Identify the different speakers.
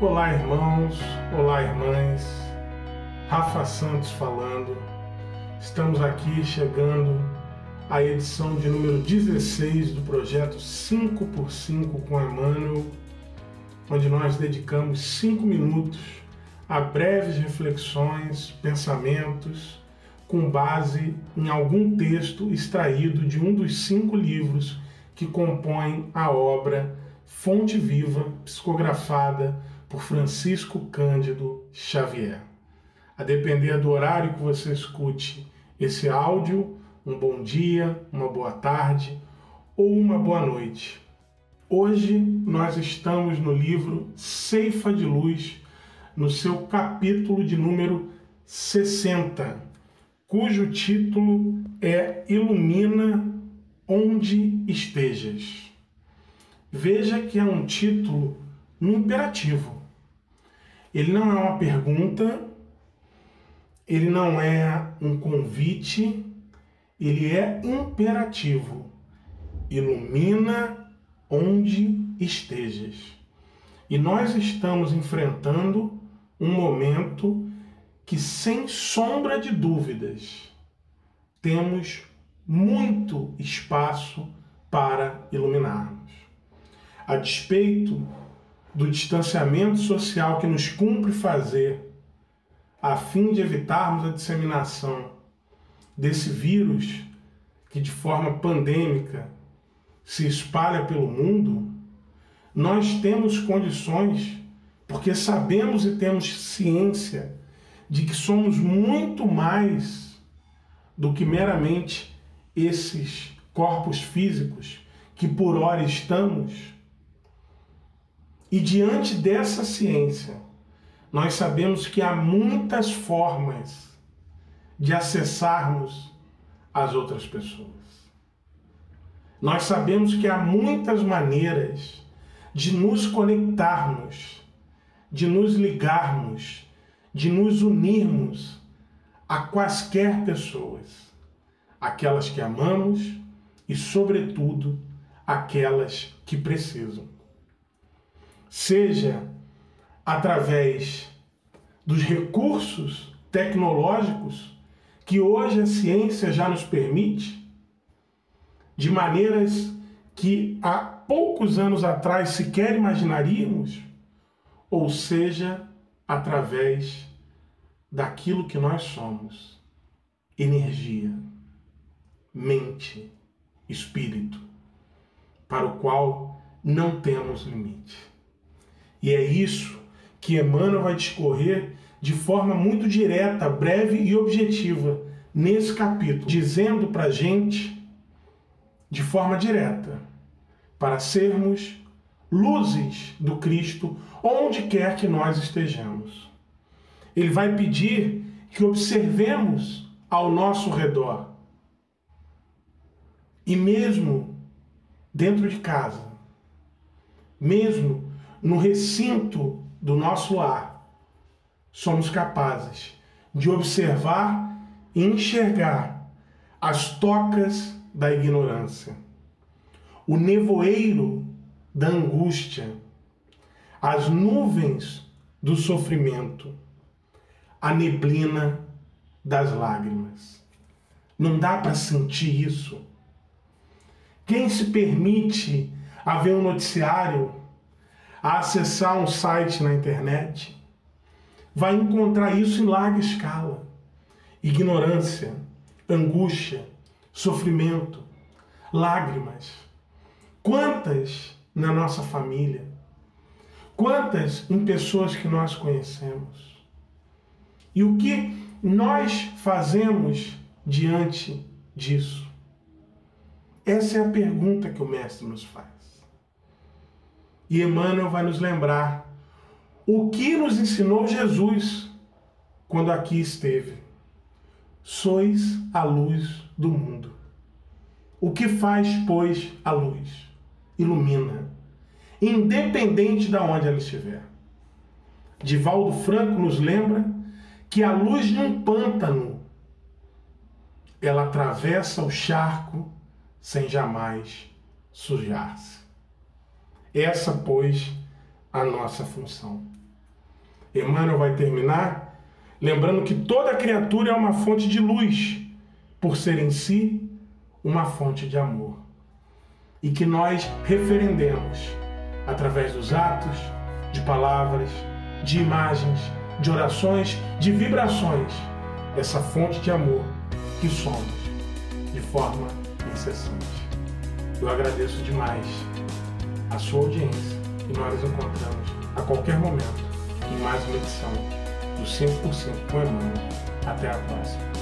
Speaker 1: Olá, irmãos, olá, irmãs. Rafa Santos falando. Estamos aqui chegando à edição de número 16 do projeto 5x5 com Emmanuel, onde nós dedicamos 5 minutos a breves reflexões, pensamentos, com base em algum texto extraído de um dos cinco livros que compõem a obra Fonte Viva, psicografada por Francisco Cândido Xavier. A depender do horário que você escute esse áudio, um bom dia, uma boa tarde ou uma boa noite. Hoje nós estamos no livro Ceifa de Luz, no seu capítulo de número 60, cujo título é Ilumina onde estejas. Veja que é um título no imperativo. Ele não é uma pergunta, ele não é um convite, ele é imperativo. Ilumina onde estejas. E nós estamos enfrentando um momento que, sem sombra de dúvidas, temos muito espaço para iluminarmos. A despeito do distanciamento social que nos cumpre fazer, a fim de evitarmos a disseminação desse vírus que de forma pandêmica se espalha pelo mundo, nós temos condições, porque sabemos e temos ciência de que somos muito mais do que meramente esses corpos físicos que por hora estamos e diante dessa ciência, nós sabemos que há muitas formas de acessarmos as outras pessoas. Nós sabemos que há muitas maneiras de nos conectarmos, de nos ligarmos, de nos unirmos a quaisquer pessoas, aquelas que amamos e, sobretudo, aquelas que precisam seja através dos recursos tecnológicos que hoje a ciência já nos permite, de maneiras que há poucos anos atrás sequer imaginaríamos, ou seja, através daquilo que nós somos: energia, mente, espírito, para o qual não temos limite. E é isso que Emmanuel vai discorrer de forma muito direta, breve e objetiva nesse capítulo, dizendo para a gente de forma direta para sermos luzes do Cristo onde quer que nós estejamos. Ele vai pedir que observemos ao nosso redor e mesmo dentro de casa, mesmo no recinto do nosso lar, somos capazes de observar e enxergar as tocas da ignorância, o nevoeiro da angústia, as nuvens do sofrimento, a neblina das lágrimas. Não dá para sentir isso. Quem se permite a ver um noticiário a acessar um site na internet, vai encontrar isso em larga escala. Ignorância, angústia, sofrimento, lágrimas. Quantas na nossa família? Quantas em pessoas que nós conhecemos? E o que nós fazemos diante disso? Essa é a pergunta que o Mestre nos faz. E Emmanuel vai nos lembrar o que nos ensinou Jesus quando aqui esteve. Sois a luz do mundo. O que faz, pois, a luz? Ilumina, independente de onde ela estiver. Divaldo Franco nos lembra que a luz de um pântano ela atravessa o charco sem jamais sujar-se. Essa, pois, a nossa função. Emmanuel vai terminar lembrando que toda criatura é uma fonte de luz, por ser em si uma fonte de amor. E que nós referendemos através dos atos, de palavras, de imagens, de orações, de vibrações, essa fonte de amor que somos, de forma incessante. Eu agradeço demais a sua audiência e nós nos encontramos a qualquer momento em mais uma edição do 5% com Emmanuel. Até a próxima.